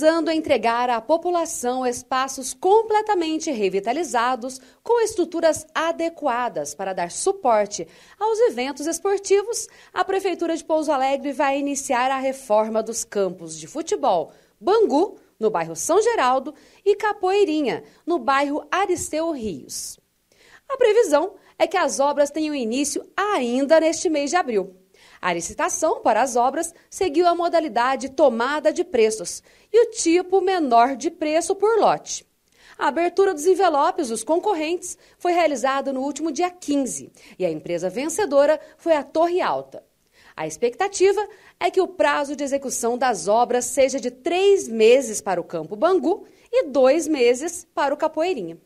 visando entregar à população espaços completamente revitalizados, com estruturas adequadas para dar suporte aos eventos esportivos, a Prefeitura de Pouso Alegre vai iniciar a reforma dos campos de futebol Bangu, no bairro São Geraldo, e Capoeirinha, no bairro Aristeu Rios. A previsão é que as obras tenham início ainda neste mês de abril. A licitação para as obras seguiu a modalidade tomada de preços e o tipo menor de preço por lote. A abertura dos envelopes dos concorrentes foi realizada no último dia 15 e a empresa vencedora foi a Torre Alta. A expectativa é que o prazo de execução das obras seja de três meses para o Campo Bangu e dois meses para o Capoeirinha.